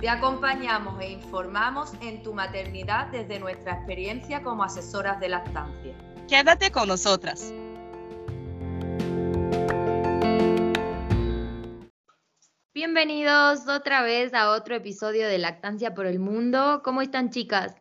Te acompañamos e informamos en tu maternidad desde nuestra experiencia como asesoras de lactancia. Quédate con nosotras. Bienvenidos otra vez a otro episodio de Lactancia por el Mundo. ¿Cómo están chicas?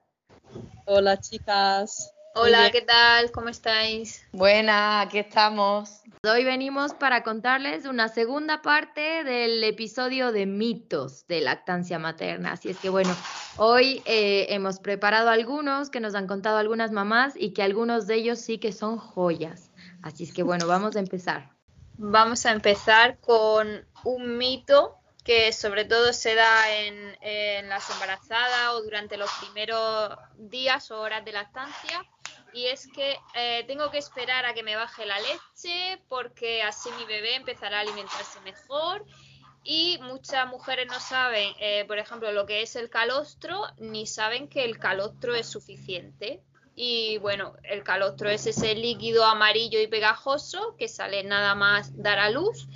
Hola chicas. Hola, ¿qué tal? ¿Cómo estáis? Buena, aquí estamos. Hoy venimos para contarles una segunda parte del episodio de mitos de lactancia materna. Así es que bueno, hoy eh, hemos preparado algunos que nos han contado algunas mamás y que algunos de ellos sí que son joyas. Así es que bueno, vamos a empezar. Vamos a empezar con un mito que sobre todo se da en, en las embarazadas o durante los primeros días o horas de lactancia y es que eh, tengo que esperar a que me baje la leche porque así mi bebé empezará a alimentarse mejor y muchas mujeres no saben, eh, por ejemplo, lo que es el calostro ni saben que el calostro es suficiente. Y bueno, el calostro es ese líquido amarillo y pegajoso que sale nada más dar a luz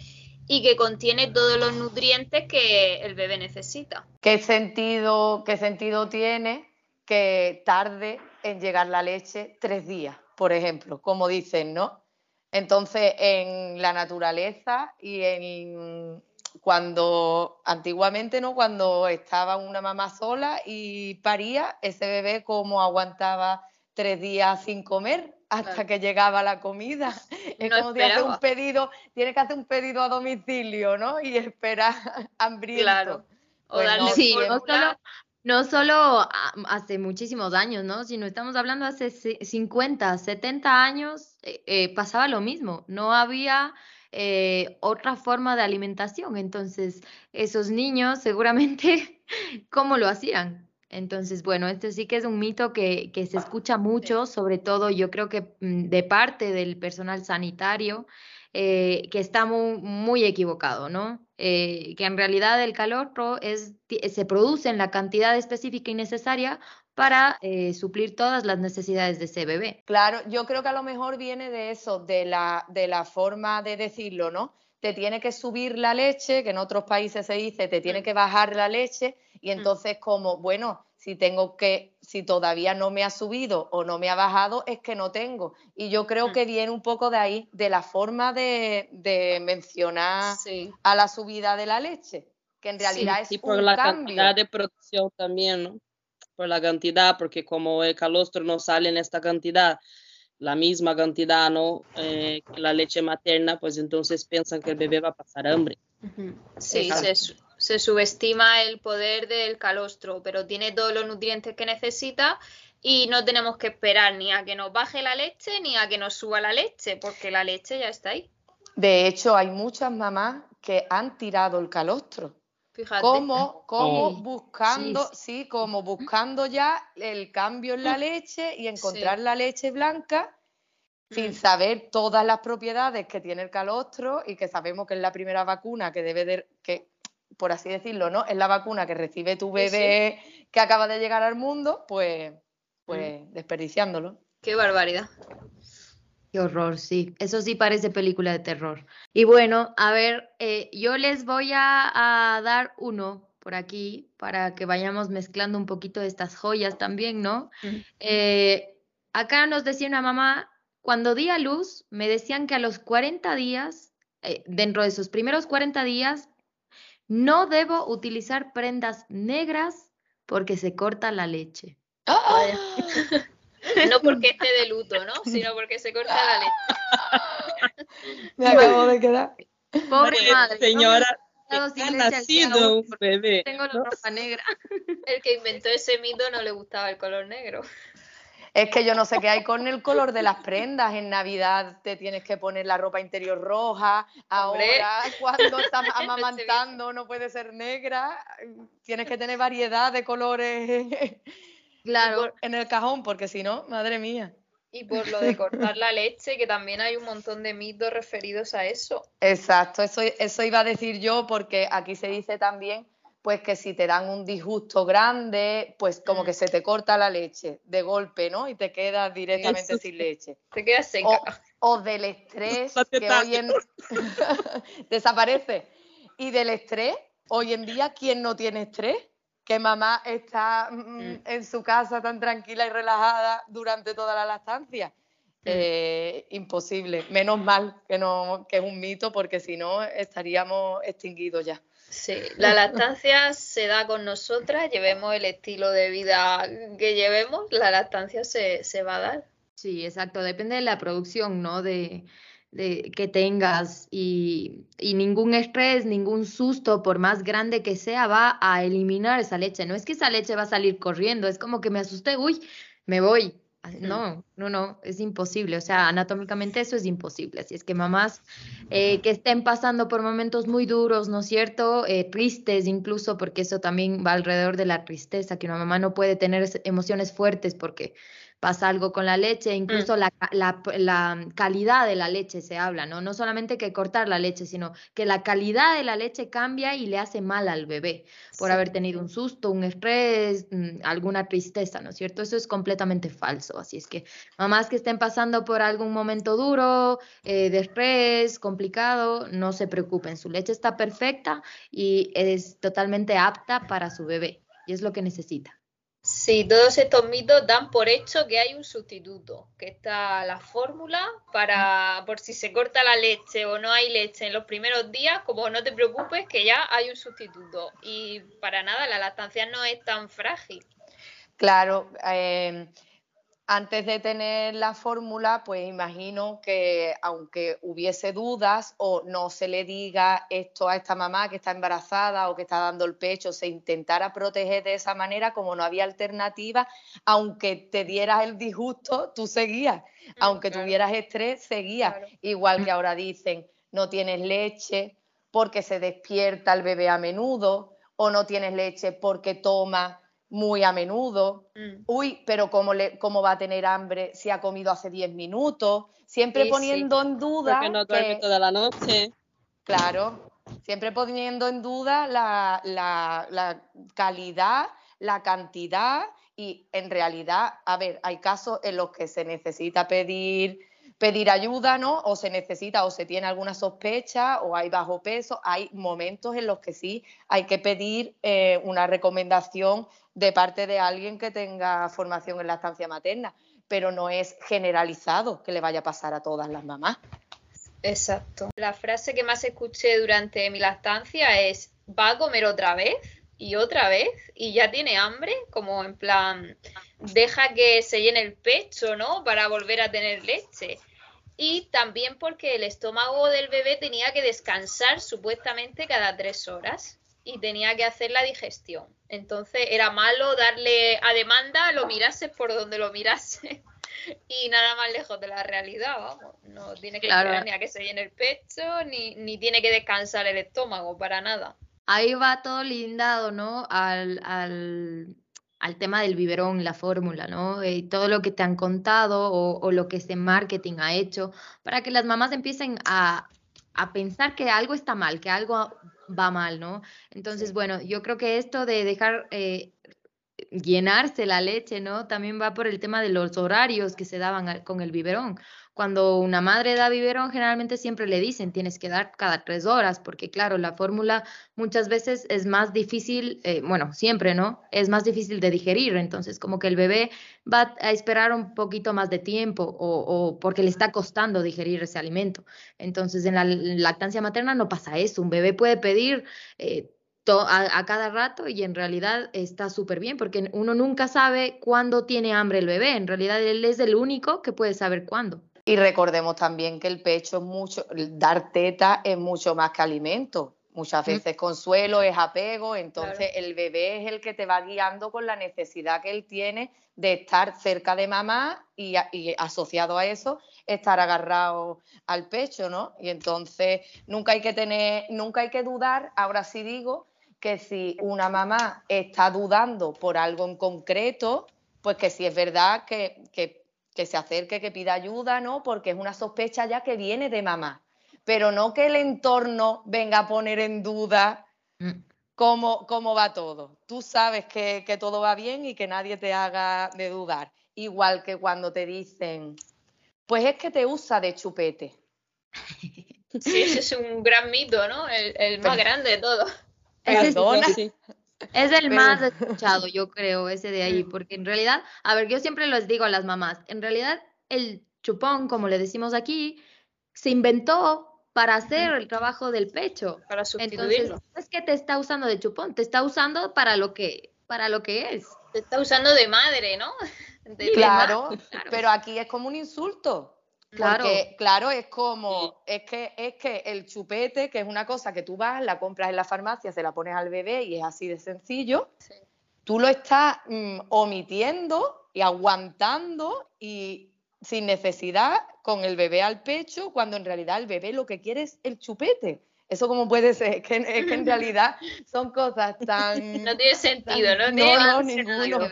y que contiene todos los nutrientes que el bebé necesita. ¿Qué sentido, qué sentido tiene que tarde en llegar la leche tres días, por ejemplo, como dicen, ¿no? Entonces, en la naturaleza y en cuando antiguamente, ¿no? Cuando estaba una mamá sola y paría, ese bebé como aguantaba tres días sin comer hasta que llegaba la comida. Es como si hace un pedido, tiene que hacer un pedido a domicilio, ¿no? Y esperar hambriento. Claro. O pues darle sí, no solo hace muchísimos años, ¿no? Sino estamos hablando hace 50, 70 años, eh, eh, pasaba lo mismo. No había eh, otra forma de alimentación. Entonces, esos niños seguramente, ¿cómo lo hacían? Entonces, bueno, esto sí que es un mito que, que se escucha mucho, sobre todo yo creo que mm, de parte del personal sanitario, que está muy, muy equivocado, ¿no? Eh, que en realidad el calor es, se produce en la cantidad específica y necesaria para eh, suplir todas las necesidades de ese bebé. Claro, yo creo que a lo mejor viene de eso, de la, de la forma de decirlo, ¿no? Te tiene que subir la leche, que en otros países se dice, te tiene mm. que bajar la leche, y mm. entonces como, bueno, si tengo que, si todavía no me ha subido o no me ha bajado, es que no tengo. Y yo creo mm. que viene un poco de ahí, de la forma de, mencionar a la subida de la leche, que en realidad es y por la cantidad de producción también, ¿no? Por la cantidad, porque como el calostro no sale en esta cantidad, la misma cantidad, ¿no? Eh, que la leche materna, pues entonces piensan que el bebé va a pasar hambre. Sí, sí se subestima el poder del calostro, pero tiene todos los nutrientes que necesita y no tenemos que esperar ni a que nos baje la leche ni a que nos suba la leche, porque la leche ya está ahí. De hecho, hay muchas mamás que han tirado el calostro. Fíjate. Como, como buscando, sí, como buscando ya el cambio en la leche y encontrar la leche blanca sin mm. saber todas las propiedades que tiene el calostro y que sabemos que es la primera vacuna que debe de, que por así decirlo, ¿no? Es la vacuna que recibe tu bebé que acaba de llegar al mundo, pues, pues mm. desperdiciándolo. Qué barbaridad. Qué horror, sí. Eso sí parece película de terror. Y bueno, a ver, eh, yo les voy a, dar uno por aquí para que vayamos mezclando un poquito de estas joyas también, ¿no? Eh, acá nos decía una mamá, cuando di a luz, me decían que a los 40 días, eh, dentro de sus primeros 40 días, no debo utilizar prendas negras porque se corta la leche. ¡Ah! no porque esté de luto, ¿no? Sino porque se corta la leche. Me acabo de quedar. Pobre madre. Señora, ha nacido un bebé. Tengo la ropa negra. El que inventó ese mito no le gustaba el color negro. Es que yo no sé qué hay con el color de las prendas. En Navidad te tienes que poner la ropa interior roja. Ahora, cuando estás amamantando, no puede ser negra. Tienes que tener variedad de colores claro. en el cajón, porque si no, madre mía. Y por lo de cortar la leche, que también hay un montón de mitos referidos a eso. Exacto, eso, eso iba a decir yo porque aquí se dice también pues que si te dan un disgusto grande, pues como que mm. se te corta la leche de golpe, ¿no? Y te quedas directamente sin leche. Te quedas seca. O, del estrés que hoy en desaparece. Y del estrés, hoy en día, ¿quién no tiene estrés? Que mamá está mm, mm. en su casa tan tranquila y relajada durante toda la lactancia. Eh, imposible. Menos mal que no, que es un mito, porque si no estaríamos extinguidos ya. Sí, la lactancia se da con nosotras, llevemos el estilo de vida que llevemos, la lactancia se, va a dar. Sí, exacto, depende de la producción, ¿no? De, de que tengas y, y, ningún estrés, ningún susto, por más grande que sea, va a eliminar esa leche. No es que esa leche va a salir corriendo, es como que me asusté, uy, me voy, no, no, no, es imposible. O sea, anatómicamente eso es imposible. Así es que mamás eh, que estén pasando por momentos muy duros, ¿no es cierto? Eh, tristes incluso, porque eso también va alrededor de la tristeza, que una mamá no puede tener emociones fuertes porque pasa algo con la leche, incluso mm. la, la, la, calidad de la leche se habla, ¿no? No solamente que cortar la leche, sino que la calidad de la leche cambia y le hace mal al bebé por haber tenido un susto, un estrés, mm, alguna tristeza, ¿no es cierto? Eso es completamente falso. Así es que mamás que estén pasando por algún momento duro, eh, de estrés, complicado, no se preocupen, su leche está perfecta y es totalmente apta para su bebé y es lo que necesita. Sí, todos estos mitos dan por hecho que hay un sustituto, que está la fórmula para, por si se corta la leche o no hay leche en los primeros días, como no te preocupes que ya hay un sustituto. Y para nada, la lactancia no es tan frágil. Claro, eh, antes de tener la fórmula, pues imagino que aunque hubiese dudas o no se le diga esto a esta mamá que está embarazada o que está dando el pecho, se intentara proteger de esa manera, como no había alternativa, aunque te dieras el disgusto, tú seguías, aunque tuvieras estrés, seguías. Igual que ahora dicen, no tienes leche porque se despierta el bebé a menudo o no tienes leche porque toma muy a menudo. Mm. Uy, pero ¿cómo, le, ¿cómo va a tener hambre si ha comido hace 10 minutos? Siempre poniendo en duda. Porque no duerme toda la noche. Claro, siempre poniendo en duda la, la, la calidad, la cantidad y en realidad, a ver, hay casos en los que se necesita pedir pedir ayuda, ¿no? O se necesita o se tiene alguna sospecha o hay bajo peso. Hay momentos en los que sí hay que pedir eh, una recomendación de parte de alguien que tenga formación en la estancia materna, pero no es generalizado que le vaya a pasar a todas las mamás. Exacto. La frase que más escuché durante mi lactancia es, ¿va a comer otra vez? y otra vez y ya tiene hambre, como en plan, deja que se llene el pecho, ¿no? Para volver a tener leche y también porque el estómago del bebé tenía que descansar supuestamente cada tres horas y tenía que hacer la digestión. Entonces era malo darle a demanda, lo mirase por donde lo mirase y nada más lejos de la realidad, vamos. No tiene que esperar ni a que se llene el pecho, ni, ni tiene que descansar el estómago, para nada. Ahí va todo lindado, ¿no? Al, al al tema del biberón, la fórmula, ¿no? Y todo lo que te han contado o, lo que ese marketing ha hecho para que las mamás empiecen a, pensar que algo está mal, que algo va mal, ¿no? Entonces, bueno, yo creo que esto de dejar eh, llenarse la leche, ¿no? También va por el tema de los horarios que se daban con el biberón. Cuando una madre da biberón, generalmente siempre le dicen tienes que dar cada tres horas, porque claro, la fórmula muchas veces es más difícil, eh, bueno, siempre, ¿no? Es más difícil de digerir, entonces como que el bebé va a esperar un poquito más de tiempo o, porque le está costando digerir ese alimento. Entonces en la lactancia materna no pasa eso, un bebé puede pedir... Eh, a, cada rato y en realidad está súper bien porque uno nunca sabe cuándo tiene hambre el bebé. En realidad él es el único que puede saber cuándo. Y recordemos también que el pecho es mucho, dar teta es mucho más que alimento. Muchas veces consuelo es apego, entonces el bebé es el que te va guiando con la necesidad que él tiene de estar cerca de mamá y, asociado a eso estar agarrado al pecho, ¿no? Y entonces nunca hay que tener, nunca hay que dudar, ahora sí digo, que si una mamá está dudando por algo en concreto, pues que si es verdad que, que que se acerque, que pida ayuda, ¿no? Porque es una sospecha ya que viene de mamá, pero no que el entorno venga a poner en duda mm. cómo, cómo va todo. Tú sabes que, que todo va bien y que nadie te haga de dudar. Igual que cuando te dicen, pues es que te usa de chupete. Sí, ese es un gran mito, ¿no? El, más grande de todos. Es el más escuchado, yo creo, ese de ahí, porque en realidad, a ver, yo siempre les digo a las mamás, en realidad el chupón, como le decimos aquí, se inventó para hacer el trabajo del pecho. Para sustituirlo. Entonces, es que te está usando de chupón, te está usando para lo que, para lo que es. Te está usando de madre, ¿no? claro, pero aquí es como un insulto. Claro. Porque, claro, es como, es que, es que el chupete, que es una cosa que tú vas, la compras en la farmacia, se la pones al bebé y es así de sencillo, tú lo estás mm, omitiendo y aguantando y sin necesidad con el bebé al pecho, cuando en realidad el bebé lo que quiere es el chupete. Eso como puede ser, es que, en realidad son cosas tan... No tiene sentido, ¿no? no, ninguno.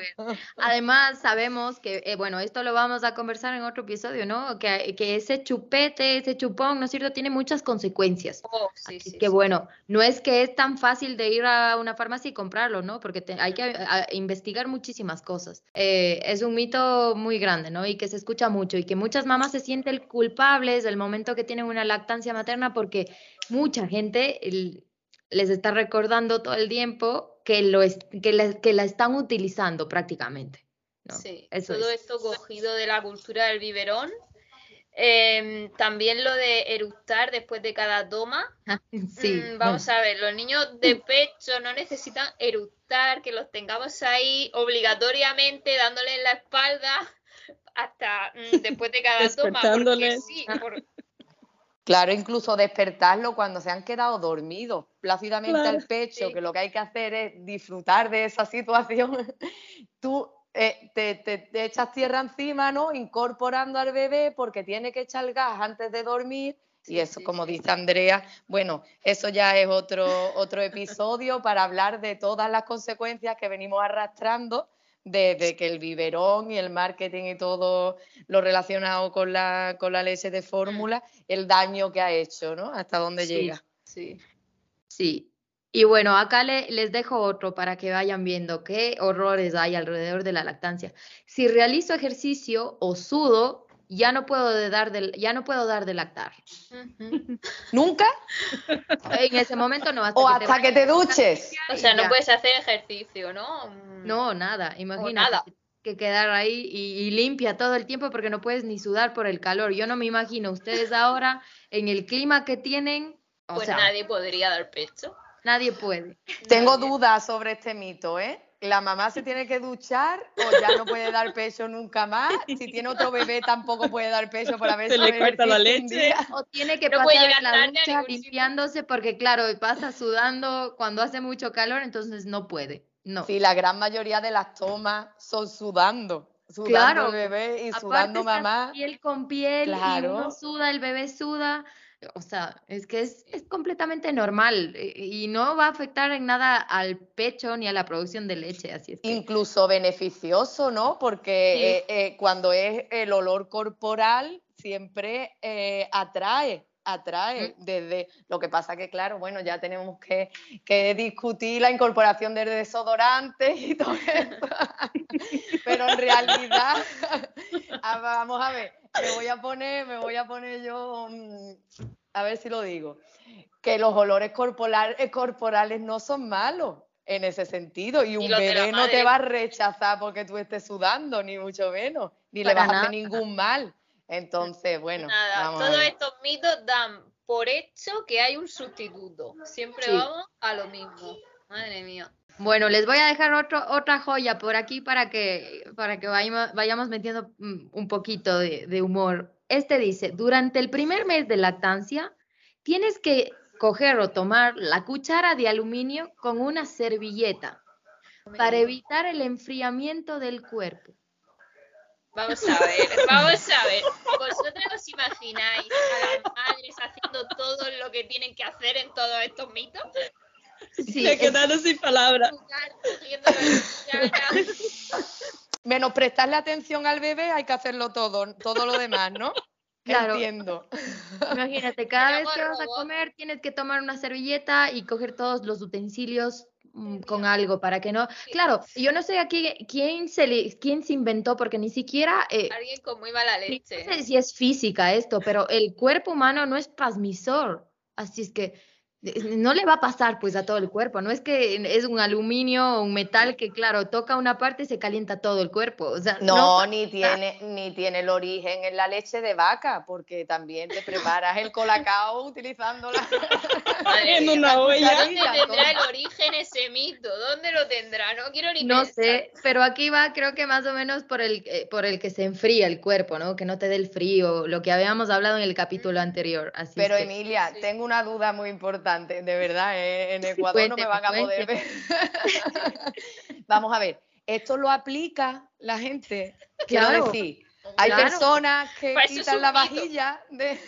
Además, sabemos que, eh, bueno, esto lo vamos a conversar en otro episodio, ¿no? Que, que ese chupete, ese chupón, ¿no es cierto? Tiene muchas consecuencias. Oh, sí, sí, que bueno, no es que es tan fácil de ir a una farmacia y comprarlo, ¿no? Porque hay que investigar muchísimas cosas. Eh, es un mito muy grande, ¿no? Y que se escucha mucho y que muchas mamás se sienten culpables del momento que tienen una lactancia materna porque mucha gente les está recordando todo el tiempo que, lo que, la, que la están utilizando prácticamente. Sí, todo esto cogido de la cultura del biberón. Em, también lo de eructar después de cada toma. sí, mm, vamos a ver, los niños de pecho no necesitan eructar, que los tengamos ahí obligatoriamente dándole en la espalda hasta mm, después de cada toma. Porque sí, Claro, incluso despertarlo cuando se han quedado dormidos plácidamente al pecho, que lo que hay que hacer es disfrutar de esa situación. Tú eh, te, echas tierra encima, ¿no? Incorporando al bebé porque tiene que echar gas antes de dormir. Y eso, como dice Andrea, bueno, eso ya es otro, otro episodio para hablar de todas las consecuencias que venimos arrastrando de, que el biberón y el marketing y todo lo relacionado con la, con la leche de fórmula, el daño que ha hecho, ¿no? Hasta dónde llega. Sí. Sí. Y bueno, acá les dejo otro para que vayan viendo qué horrores hay alrededor de la lactancia. Si realizo ejercicio o sudo, ya no puedo de dar de, ya no puedo dar de lactar. ¿Nunca? En ese momento no. Hasta o hasta que te duches. O sea, no puedes hacer ejercicio, ¿no? No, nada. Imagínate. Que quedar ahí y, limpia todo el tiempo porque no puedes ni sudar por el calor. Yo no me imagino ustedes ahora en el clima que tienen. pues nadie podría dar pecho. Nadie puede. Tengo dudas sobre este mito, ¿eh? La mamá se tiene que duchar o ya no puede dar pecho nunca más. Si tiene otro bebé tampoco puede dar pecho para ver se le corta la leche. O tiene que pasar la ducha limpiándose porque claro, pasa sudando cuando hace mucho calor, entonces no puede. No. Sí, la gran mayoría de las tomas son sudando. Sudando el bebé y sudando mamá. Piel con piel y uno suda, el bebé suda. O sea, es que es, completamente normal eh, y no va a afectar en nada al pecho ni a la producción de leche. Así es Incluso beneficioso, ¿no? Porque eh, eh, cuando es el olor corporal siempre atrae atrae desde lo que pasa que claro bueno ya tenemos que, que discutir la incorporación de desodorantes y todo eso pero en realidad ah, vamos a ver me voy a poner, me voy a poner yo, mm, a ver si lo digo, que los olores corporales, corporales no son malos en ese sentido y un bebé no te va a rechazar porque tú estés sudando, ni mucho menos, ni le vas a hacer ningún mal. Entonces, bueno. Nada, todos estos mitos dan por hecho que hay un sustituto. Siempre vamos a lo mismo. Madre mía. Bueno, les voy a dejar otro, otra joya por aquí para que, para que vayamos, vayamos metiendo mm, un poquito de, de humor. Este dice, durante el primer mes de lactancia, tienes que coger o tomar la cuchara de aluminio con una servilleta para evitar el enfriamiento del cuerpo. Vamos a ver, vamos a ver. ¿Vosotros os imagináis a las madres haciendo todo lo que tienen que hacer en todos estos mitos? Sí, Me quedaron sin palabras. menos prestarle atención al bebé, hay que hacerlo todo, todo lo demás, ¿no? Claro. Entiendo. Imagínate, cada vez que vas a comer tienes que tomar una servilleta y coger todos los utensilios con algo para que no. Claro, yo no sé aquí quién se le, quién se inventó porque ni siquiera eh, Alguien con muy mala leche. no sé si es física esto, pero el cuerpo humano no es transmisor, así es que no le va a pasar pues a todo el cuerpo, no es que es un aluminio o un metal que claro, toca una parte y se calienta todo el cuerpo, o sea, No, no, ni tiene, ni tiene el origen en la leche de vaca, porque también te preparas el colacao utilizando la. Madre En mía, una olla. ¿Dónde tendrá el origen ese mito? ¿Dónde lo tendrá? No quiero ni No pensar. sé, pero aquí va creo que más o menos por el, eh, por el que se enfría el cuerpo, ¿no? Que no te dé el frío, lo que habíamos hablado en el capítulo anterior. Así es Pero que- Emilia, sí. tengo una duda muy importante, de verdad, eh, en Ecuador no me van a poder ver. Vamos a ver, ¿esto lo aplica la gente? Quiero Claro, decir, hay claro. personas que Pues quitan la vajilla de...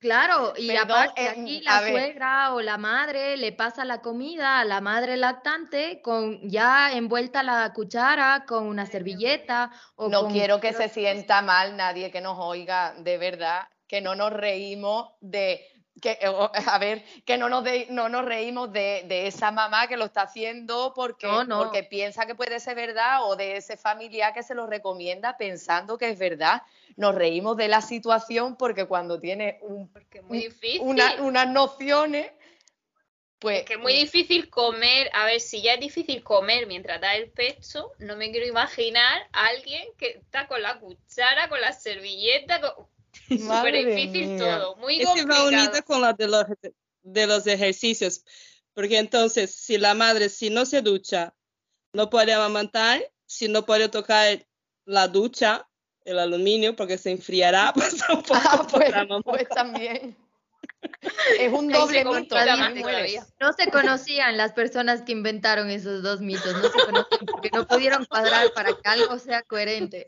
Claro, y Perdón, aparte aquí la ver. suegra o la madre le pasa la comida a la madre lactante con ya envuelta la cuchara con una servilleta o No con- quiero que pero- se sienta mal nadie que nos oiga, de verdad, que no nos reímos de que o- a ver, que no nos de- no nos reímos de, de esa mamá que lo está haciendo porque, No, no. porque piensa que puede ser verdad o de ese familiar que se lo recomienda pensando que es verdad. Nos reímos de la situación porque cuando tiene un- muy una- unas nociones, pues Es que es muy difícil comer. A ver, si ya es difícil comer mientras da el pecho, no me quiero imaginar a alguien que está con la cuchara, con la servilleta, con... súper difícil mía. todo, muy va complicado. unida con la de los, de los ejercicios, porque entonces si la madre si no se ducha, no puede amamantar, si no puede tocar la ducha, el aluminio, porque se enfriará, pues tampoco Ah, pues, pues también. Es un doble mito. No se conocían las personas que inventaron esos dos mitos, no se conocían porque no pudieron cuadrar para que algo sea coherente.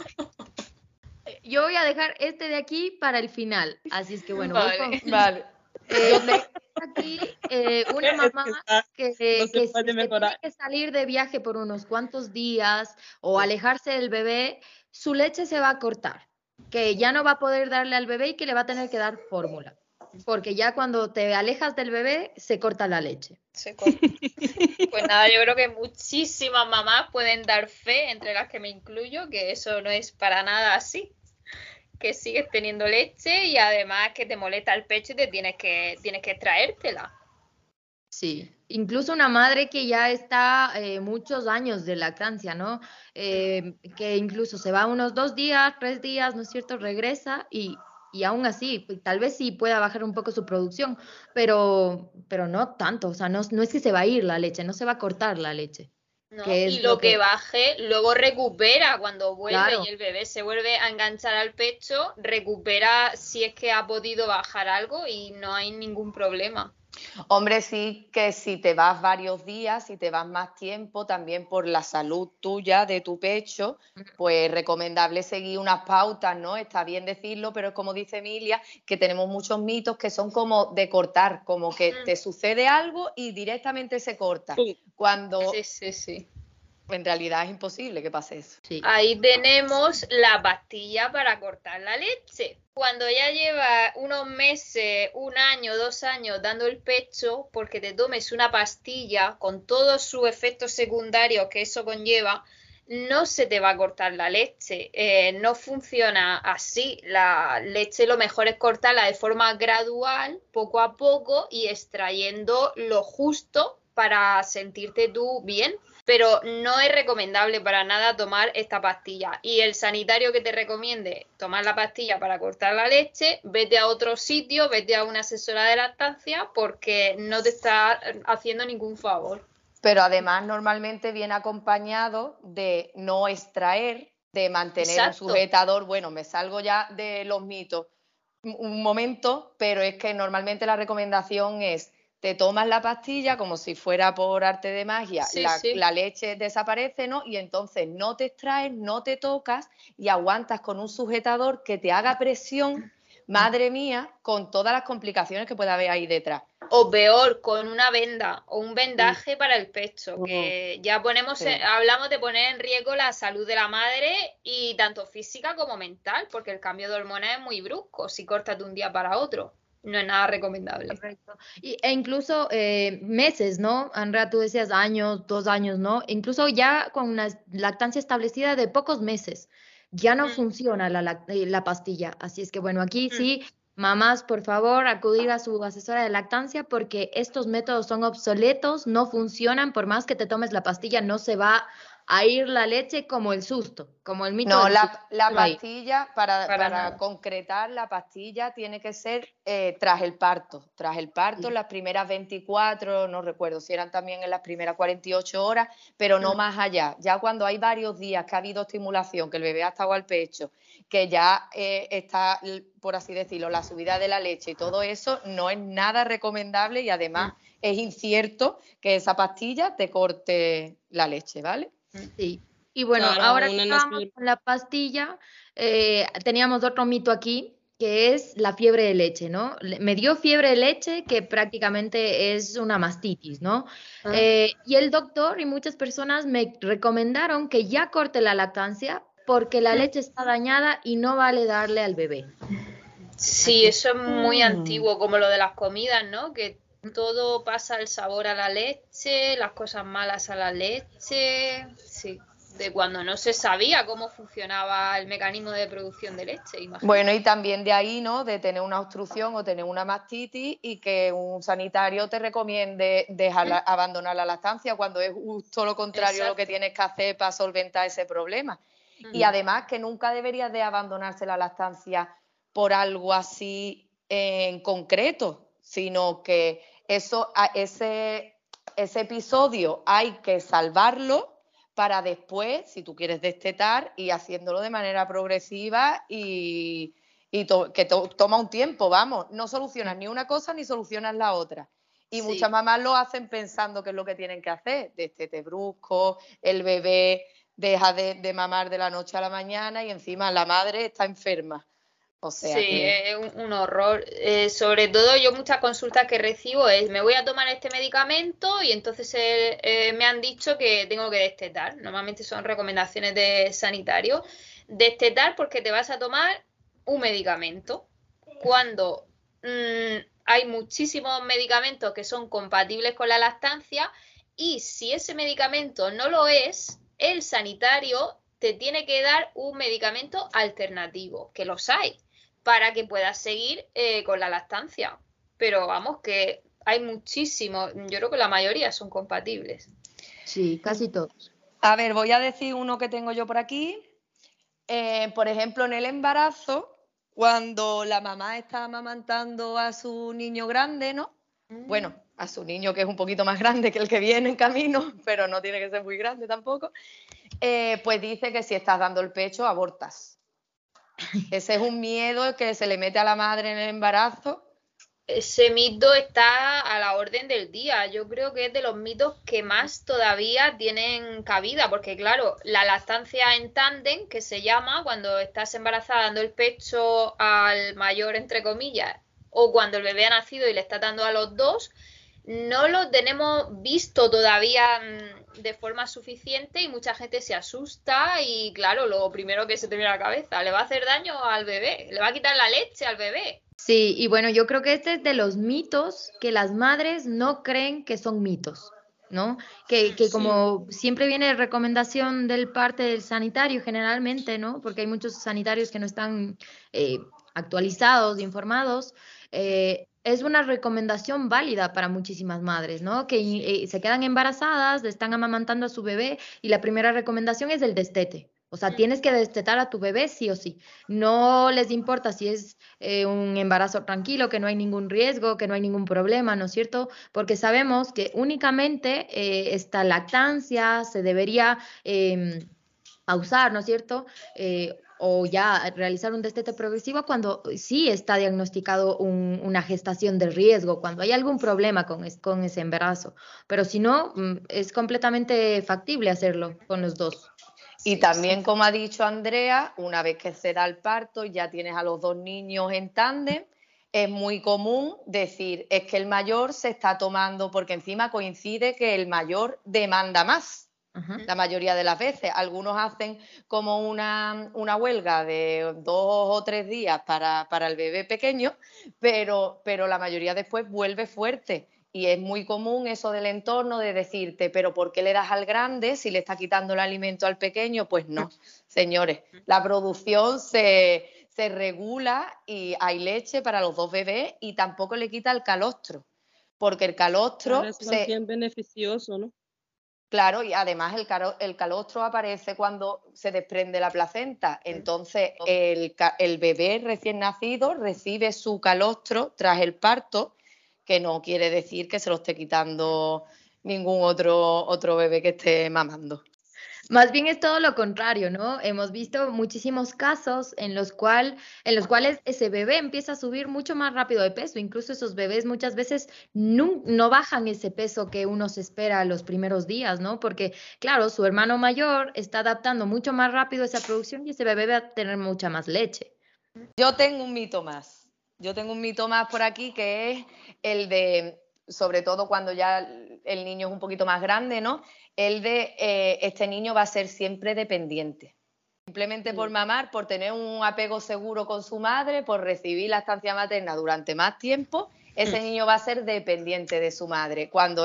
Yo voy a dejar este de aquí para el final, así es que bueno, voy Vale. con- Vale. eh, aquí eh, una que mamá que, no que se mejorar. tiene que salir de viaje por unos cuantos días o alejarse del bebé, su leche se va a cortar, que ya no va a poder darle al bebé y que le va a tener que dar fórmula, porque ya cuando te alejas del bebé se corta la leche. Se corta. Pues nada, yo creo que muchísimas mamás pueden dar fe, entre las que me incluyo, que eso no es para nada así. Que sigues teniendo leche y además que te molesta el pecho y te tienes que, tienes que traértela. Sí, incluso una madre que ya está eh, muchos años de lactancia, ¿no? Eh, que incluso se va unos dos días, tres días, ¿no es cierto? Regresa y, y aún así, pues, tal vez sí pueda bajar un poco su producción, pero, pero no tanto, o sea, no, no es que se va a ir la leche, no se va a cortar la leche. ¿No? Y lo lo que que- baje, luego recupera cuando vuelve Claro. y el bebé se vuelve a enganchar al pecho, recupera si es que ha podido bajar algo y no hay ningún problema. Hombre, sí que si te vas varios días, si te vas más tiempo, también por la salud tuya, de tu pecho, pues recomendable seguir unas pautas, ¿no? Está bien decirlo, pero es como dice Emilia, que tenemos muchos mitos que son como de cortar, como que te sucede algo y directamente se corta, Pum. cuando Sí, sí, sí. En realidad es imposible que pase eso. Sí. Ahí tenemos la pastilla para cortar la leche. Cuando ya lleva unos meses, un año, dos años dando el pecho, porque te tomes una pastilla con todos sus efectos secundarios que eso conlleva, no se te va a cortar la leche. Eh, no funciona así. La leche lo mejor es cortarla de forma gradual, poco a poco, y extrayendo lo justo para sentirte tú bien pero no es recomendable para nada tomar esta pastilla. Y el sanitario que te recomiende tomar la pastilla para cortar la leche, vete a otro sitio, vete a una asesora de lactancia porque no te está haciendo ningún favor. Pero además normalmente viene acompañado de no extraer, de mantener Exacto. un sujetador. Bueno, me salgo ya de los mitos un- un momento, pero es que normalmente la recomendación es te tomas la pastilla como si fuera por arte de magia, Sí, la, sí. la leche desaparece, ¿no? Y entonces no te extraes, no te tocas y aguantas con un sujetador que te haga presión, madre mía, con todas las complicaciones que pueda haber ahí detrás. O peor, con una venda o un vendaje para el pecho, que ya ponemos, hablamos de poner en riesgo la salud de la madre y tanto física como mental, porque el cambio de hormonas es muy brusco si cortas de un día para otro no es nada recomendable. Correcto. Y, e incluso eh, meses, ¿no? Andrea, tú decías años, dos años, ¿no? Incluso ya con una lactancia establecida de pocos meses, ya no mm. funciona la, eh, la, pastilla. Así es que, bueno, aquí mm. sí, mamás, por favor, acudir a su asesora de lactancia porque estos métodos son obsoletos, no funcionan, por más que te tomes la pastilla, no se va a ir la leche como el susto, como el mito. No, la, la pastilla, para, para, concretar, la pastilla tiene que ser eh, tras el parto. Tras el parto, las primeras 24, no recuerdo si eran también en las primeras 48 horas, pero no más allá. Ya cuando hay varios días que ha habido estimulación, que el bebé ha estado al pecho, que ya eh, está, por así decirlo, la subida de la leche y todo eso, no es nada recomendable y además es incierto que esa pastilla te corte la leche, ¿vale? Sí. Y bueno, ahora que estamos con la pastilla, eh, teníamos otro mito aquí, que es la fiebre de leche, ¿no? Me dio fiebre de leche, que prácticamente es una mastitis, ¿no? Ah. Eh, y el doctor y muchas personas me recomendaron que ya corte la lactancia porque la leche está dañada y no vale darle al bebé. Sí, eso es muy antiguo, como lo de las comidas, ¿no? Que todo pasa el sabor a la leche, las cosas malas a la leche, sí, de cuando no se sabía cómo funcionaba el mecanismo de producción de leche. Bueno, y también de ahí, ¿no? De tener una obstrucción o tener una mastitis y que un sanitario te recomiende dejar abandonar la lactancia cuando es justo lo contrario lo que tienes que hacer para solventar ese problema. Y además que nunca deberías de abandonarse la lactancia por algo así en concreto, sino que eso, ese, ese episodio hay que salvarlo para después, si tú quieres destetar, y haciéndolo de manera progresiva y, que toma un tiempo, vamos, no solucionas ni una cosa ni solucionas la otra. Y muchas mamás lo hacen pensando que es lo que tienen que hacer, destete brusco, el bebé deja de mamar de la noche a la mañana y encima la madre está enferma sí, es un, horror. Eh, sobre todo yo muchas consultas que recibo es, me voy a tomar este medicamento y entonces eh, eh, me han dicho que tengo que destetar. Normalmente son recomendaciones de sanitario. Destetar porque te vas a tomar un medicamento. Cuando mm, hay muchísimos medicamentos que son compatibles con la lactancia y si ese medicamento no lo es, el sanitario te tiene que dar un medicamento alternativo, que los hay para que puedas seguir eh, con la lactancia. Pero vamos, que hay muchísimos, yo creo que la mayoría son compatibles. Sí, casi todos. A ver, voy a decir uno que tengo yo por aquí. Eh, por ejemplo, en el embarazo, cuando la mamá está amamantando a su niño grande, ¿no? Mm. Bueno, a su niño que es un poquito más grande que el que viene en camino, pero no tiene que ser muy grande tampoco, eh, pues dice que si estás dando el pecho, abortas. Ese es un miedo que se le mete a la madre en el embarazo. Ese mito está a la orden del día. Yo creo que es de los mitos que más todavía tienen cabida, porque claro, la lactancia en tándem, que se llama cuando estás embarazada dando el pecho al mayor, entre comillas, o cuando el bebé ha nacido y le está dando a los dos, no lo tenemos visto todavía mm, de forma suficiente y mucha gente se asusta y claro, lo primero que se te viene a la cabeza, le va a hacer daño al bebé, le va a quitar la leche al bebé. Sí, y bueno, yo creo que este es de los mitos que las madres no creen que son mitos, ¿no? Que, que como siempre viene recomendación del parte del sanitario generalmente, ¿no? Porque hay muchos sanitarios que no están eh, actualizados, informados. Eh, es una recomendación válida para muchísimas madres, ¿no? Que eh, se quedan embarazadas, están amamantando a su bebé y la primera recomendación es el destete. O sea, tienes que destetar a tu bebé sí o sí. No les importa si es eh, un embarazo tranquilo, que no hay ningún riesgo, que no hay ningún problema, ¿no es cierto? Porque sabemos que únicamente eh, esta lactancia se debería eh, pausar, ¿no es cierto? O ya realizar un destete progresivo cuando sí está diagnosticado una gestación de riesgo, cuando hay algún problema con, con ese embarazo. Pero si no, mm, es completamente factible hacerlo con los dos. Y también, como ha dicho Andrea, una vez que se da el parto, ya tienes a los dos niños en tándem, es muy común decir, es que el mayor se está tomando, porque encima coincide que el mayor demanda más. La mayoría de las veces. Algunos hacen como una, huelga de dos o tres días para, el bebé pequeño, pero, pero la mayoría después vuelve fuerte. Y es muy común eso del entorno de decirte, pero ¿por qué le das al grande si le está quitando el alimento al pequeño? Pues no, señores, la producción se, se regula y hay leche para los dos bebés y tampoco le quita el calostro, porque el calostro... Es se... beneficioso, ¿no? Claro, y además el, el, calostro aparece cuando se desprende la placenta. Entonces, el, el, bebé recién nacido recibe su calostro tras el parto, que no quiere decir que se lo esté quitando ningún otro, otro bebé que esté mamando. Más bien es todo lo contrario, ¿no? Hemos visto muchísimos casos en los, cual, en los cuales ese bebé empieza a subir mucho más rápido de peso. Incluso esos bebés muchas veces no, no bajan ese peso que uno se espera los primeros días, ¿no? Porque, claro, su hermano mayor está adaptando mucho más rápido esa producción y ese bebé va a tener mucha más leche. Yo tengo un mito más. Yo tengo un mito más por aquí que es el de, sobre todo cuando ya el niño es un poquito más grande, ¿no? el de eh, este niño va a ser siempre dependiente. Simplemente por mamar, por tener un apego seguro con su madre, por recibir la estancia materna durante más tiempo, ese mm. niño va a ser dependiente de su madre, cuando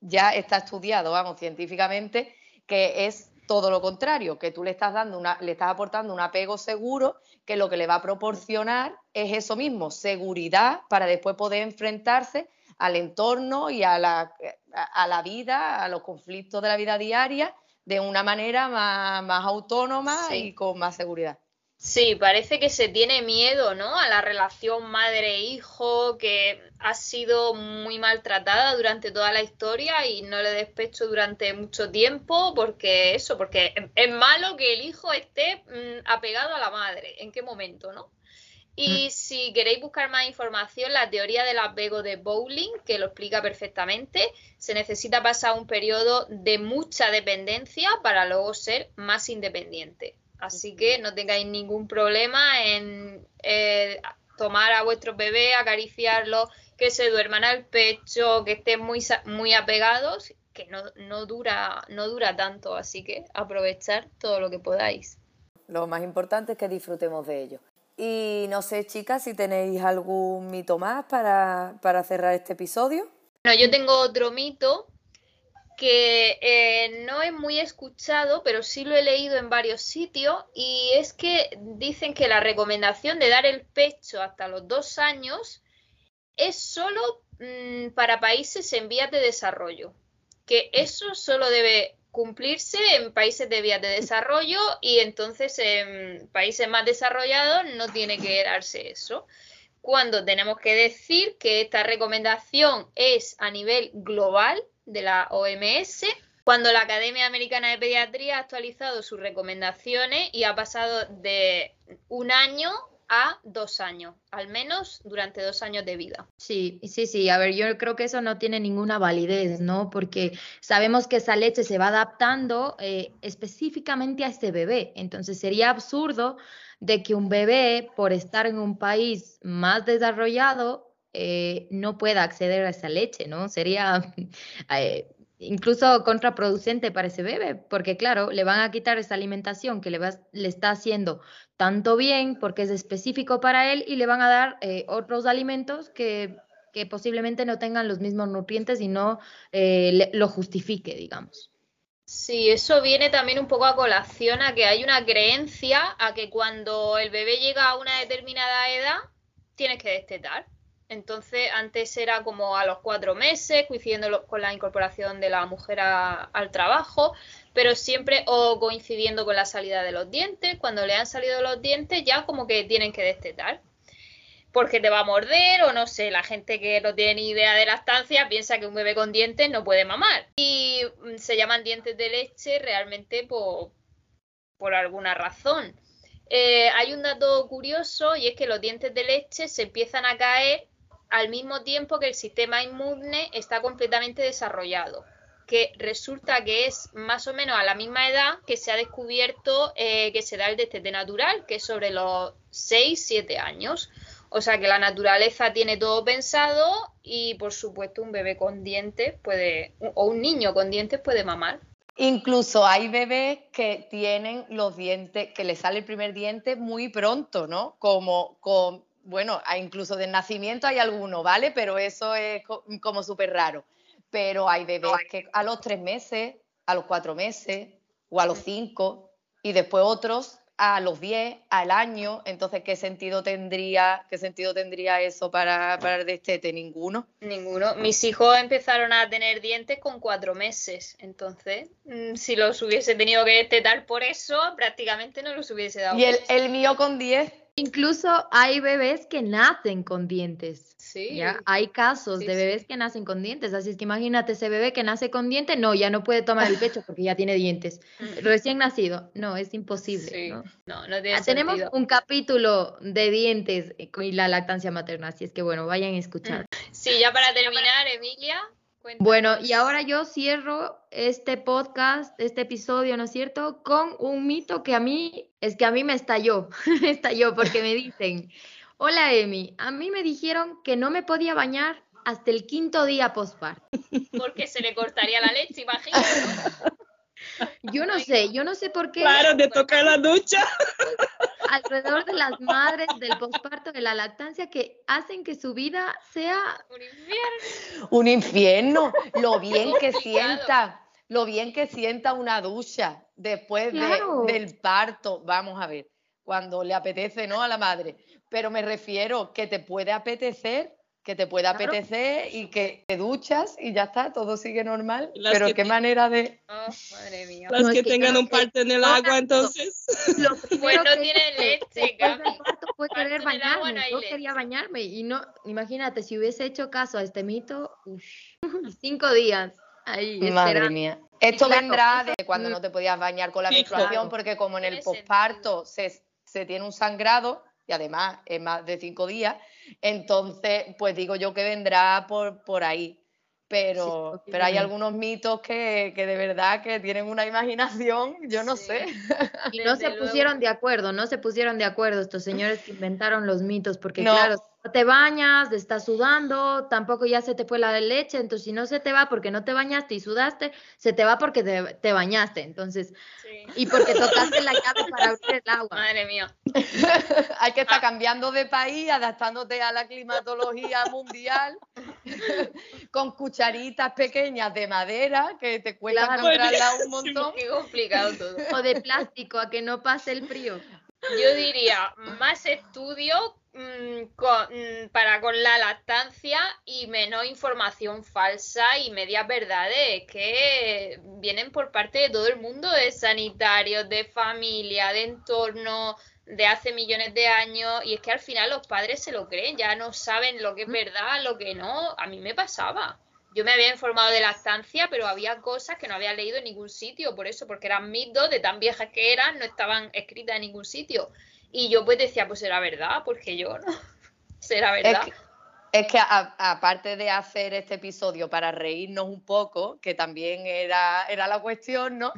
ya está estudiado, vamos, científicamente, que es todo lo contrario, que tú le estás dando una, le estás aportando un apego seguro que lo que le va a proporcionar es eso mismo, seguridad para después poder enfrentarse al entorno y a la, a la vida, a los conflictos de la vida diaria, de una manera más, autónoma y con más seguridad. Sí, parece que se tiene miedo, ¿no? A la relación madre-hijo que ha sido muy maltratada durante toda la historia y no le despecho durante mucho tiempo porque eso, porque es malo que el hijo esté mm, apegado a la madre. ¿En qué momento, no? Si queréis buscar más información, la teoría del apego de Bowling, que lo explica perfectamente, se necesita pasar un periodo de mucha dependencia para luego ser más independiente. Así que no tengáis ningún problema en eh, tomar a vuestro bebé, acariciarlo, que se duerman al pecho, que estén muy, muy apegados, que no, no, dura, no dura tanto. Así que aprovechar todo lo que podáis. Lo más importante es que disfrutemos de ello. Y no sé, chicas, si tenéis algún mito más para, cerrar este episodio. Bueno, yo tengo otro mito que eh, no es muy escuchado, pero sí lo he leído en varios sitios, y es que dicen que la recomendación de dar el pecho hasta los dos años es solo mm, para países en vías de desarrollo, que eso solo debe cumplirse en países de vías de desarrollo y entonces en países más desarrollados no tiene que darse eso. Cuando tenemos que decir que esta recomendación es a nivel global de la OMS, cuando la Academia Americana de Pediatría ha actualizado sus recomendaciones y ha pasado de un año a dos años, al menos durante dos años de vida. Sí, sí, sí. A ver, yo creo que eso no tiene ninguna validez, ¿no? Porque sabemos que esa leche se va adaptando eh, específicamente a este bebé. Entonces sería absurdo de que un bebé, por estar en un país más desarrollado, eh, no pueda acceder a esa leche, ¿no? Sería eh, incluso contraproducente para ese bebé, porque claro, le van a quitar esa alimentación que le, va, le está haciendo tanto bien porque es específico para él y le van a dar eh, otros alimentos que, posiblemente no tengan los mismos nutrientes y no eh, lo justifique, digamos. Sí, eso viene también un poco a colación a que hay una creencia a que cuando el bebé llega a una determinada edad, tienes que destetar. Entonces, antes era como a los cuatro meses, coincidiendo con la incorporación de la mujer al trabajo, pero siempre o coincidiendo con la salida de los dientes. Cuando le han salido los dientes, ya como que tienen que destetar. Porque te va a morder, o no sé, la gente que no tiene ni idea de la estancia piensa que un bebé con dientes no puede mamar. Y mm, se llaman dientes de leche realmente por, por alguna razón. Eh, hay un dato curioso y es que los dientes de leche se empiezan a caer al mismo tiempo que el sistema inmune está completamente desarrollado, que resulta que es más o menos a la misma edad que se ha descubierto eh, que se da el destete natural, que es sobre los 6-7 años. O sea que la naturaleza tiene todo pensado y por supuesto un bebé con dientes puede, o un niño con dientes puede mamar. Incluso hay bebés que tienen los dientes, que les sale el primer diente muy pronto, ¿no? Como con, bueno, incluso de nacimiento hay alguno, ¿vale? Pero eso es como súper raro. Pero hay bebés que a los tres meses, a los cuatro meses o a los cinco, y después otros a los 10, al año, entonces ¿qué sentido tendría, qué sentido tendría eso para, para el destete? Ninguno. Ninguno. Mis hijos empezaron a tener dientes con cuatro meses, entonces mm, si los hubiese tenido que destetar por eso, prácticamente no los hubiese dado. Y el, el mío con 10 Incluso hay bebés que nacen con dientes. Sí. ¿ya? Hay casos de bebés que nacen con dientes. Así es que imagínate ese bebé que nace con dientes, no, ya no puede tomar el pecho porque ya tiene dientes. Recién nacido, no, es imposible. Sí. ¿no? No, no tiene Ah, Tenemos sentido. un capítulo de dientes y la lactancia materna, así es que bueno, vayan a escuchar. Sí, ya para terminar, Emilia. Bueno, y ahora yo cierro este podcast, este episodio, ¿no es cierto? Con un mito que a mí, es que a mí me estalló, me estalló porque me dicen, hola Emi, a mí me dijeron que no me podía bañar hasta el quinto día postparto. Porque se le cortaría la leche, imagínate. Yo no sé, yo no sé por qué Claro, te toca la ducha. alrededor de las madres del posparto, de la lactancia, que hacen que su vida sea Un infierno. Un infierno, lo bien que sienta, lo bien que sienta una ducha después de- del parto. Vamos a ver, cuando le apetece, ¿no? A la madre. Pero me refiero que te puede apetecer, que te puede Claro. apetecer y que te duchas y ya está, todo sigue normal. Las Pero qué te- manera de... Oh, madre mía. Las No, que que tengan un parto en el No, agua, entonces. lo Pues primero no que tiene hice leche, Gaby. parto fue Parto querer agua, bañarme, yo leche. quería bañarme y no, imagínate, si hubiese hecho caso a este mito, ush, cinco días ahí Madre esperando. mía. Esto claro, vendrá de cuando no te podías bañar con la Sí, menstruación, claro. porque como en el posparto se, se tiene un sangrado, y además es más de cinco días, entonces pues digo yo que vendrá por, por ahí. Pero, Sí, pero hay algunos mitos que, que de verdad que tienen una imaginación, yo no Sí. sé. Y no Desde se luego. pusieron de acuerdo, no se pusieron de acuerdo estos señores que inventaron los mitos, porque No. claro, no te bañas, estás sudando, tampoco ya se te fue la leche, entonces si no se te va porque no te bañaste y sudaste, se te va porque te, te bañaste, entonces, Sí. y porque tocaste la llave para abrir el agua. Madre mía. hay que Ah. estar cambiando de país, adaptándote a la climatología mundial, con cucharitas pequeñas de madera que te cuesta Claro. comprarlas un montón. Qué complicado todo. O de plástico, a que no pase el frío. Yo diría más estudio con- mm, para con la lactancia y menos información falsa y medias verdades que vienen por parte de todo el mundo, de sanitarios, de familia, de entorno, de hace millones de años. Y es que al final los padres se lo creen, ya no saben lo que es verdad, lo que no. A mí me pasaba. Yo me había informado de lactancia, pero había cosas que no había leído en ningún sitio, por eso, porque eran mitos de tan viejas que eran, no estaban escritas en ningún sitio. Y yo pues decía, pues será verdad, porque yo no. Será Es verdad. que, es que aparte de hacer este episodio para reírnos un poco, que también era, era la cuestión, ¿no?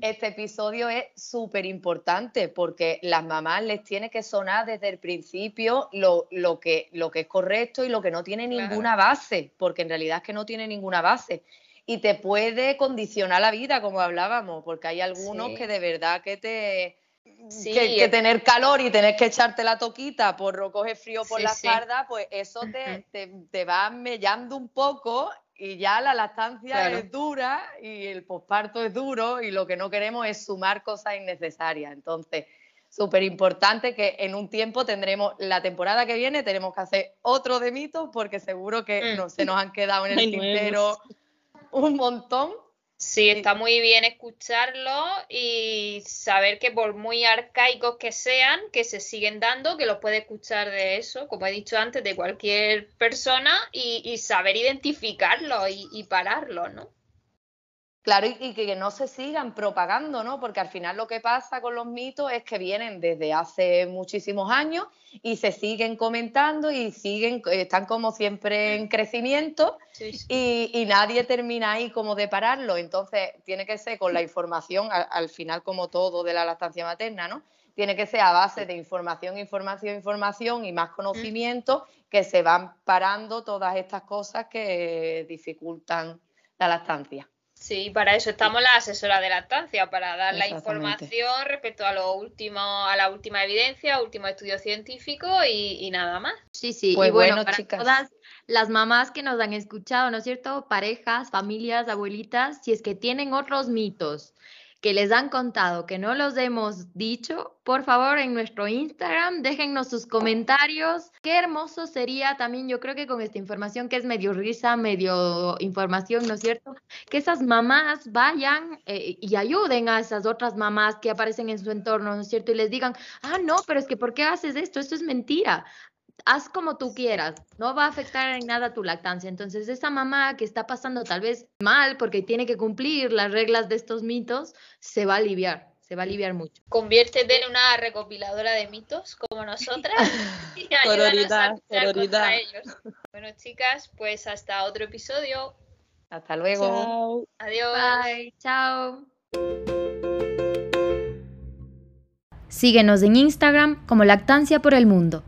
Este episodio es súper importante porque las mamás les tiene que sonar desde el principio lo, lo que, lo que es correcto y lo que no tiene Claro. ninguna base, porque en realidad es que no tiene ninguna base. Y te puede condicionar la vida, como hablábamos, porque hay algunos Sí. que de verdad que te... Sí, que, que tener calor y tener que echarte la toquita por no coger frío por Sí, la sí. espalda, pues eso te, te, te va mellando un poco y ya la lactancia Claro. es dura y el posparto es duro y lo que no queremos es sumar cosas innecesarias. Entonces, súper importante que en un tiempo tendremos, la temporada que viene tenemos que hacer otro de mitos porque seguro que Mm. no, se nos han quedado en el tintero un montón. Sí, está muy bien escucharlo y saber que por muy arcaicos que sean, que se siguen dando, que los puede escuchar de eso, como he dicho antes, de cualquier persona y, y saber identificarlo y, y pararlo, ¿no? Claro, y, que no se sigan propagando, ¿no? Porque al final lo que pasa con los mitos es que vienen desde hace muchísimos años y se siguen comentando y siguen, están como siempre en crecimiento Y, nadie termina ahí como de pararlo. Entonces, tiene que ser con la información, al, final como todo de la lactancia materna, ¿no? Tiene que ser a base de información, información, información y más conocimiento que se van parando todas estas cosas que dificultan la lactancia. Sí, para eso estamos las asesoras de lactancia, para dar la información respecto a lo último, a la última evidencia, último estudio científico y, nada más. Sí, sí, pues y bueno, para todas las mamás que nos han escuchado, ¿no es cierto? Parejas, familias, abuelitas, si es que tienen otros mitos que les han contado que no los hemos dicho, por favor en nuestro Instagram déjennos sus comentarios. Qué hermoso sería también, yo creo que con esta información que es medio risa, medio información, ¿no es cierto? Que esas mamás vayan eh, y ayuden a esas otras mamás que aparecen en su entorno, ¿no es cierto? Y les digan, ah, no, pero es que ¿por qué haces esto? Esto es mentira haz como tú quieras, no va a afectar en nada tu lactancia. Entonces, esa mamá que está pasando tal vez mal porque tiene que cumplir las reglas de estos mitos, se va a aliviar, se va a aliviar mucho. Conviértete en una recopiladora de mitos como nosotras y ayúdanos a ellos. Bueno, chicas, pues hasta otro episodio. Hasta luego. Adiós. Bye. Chao. Síguenos en Instagram como Lactancia por el Mundo.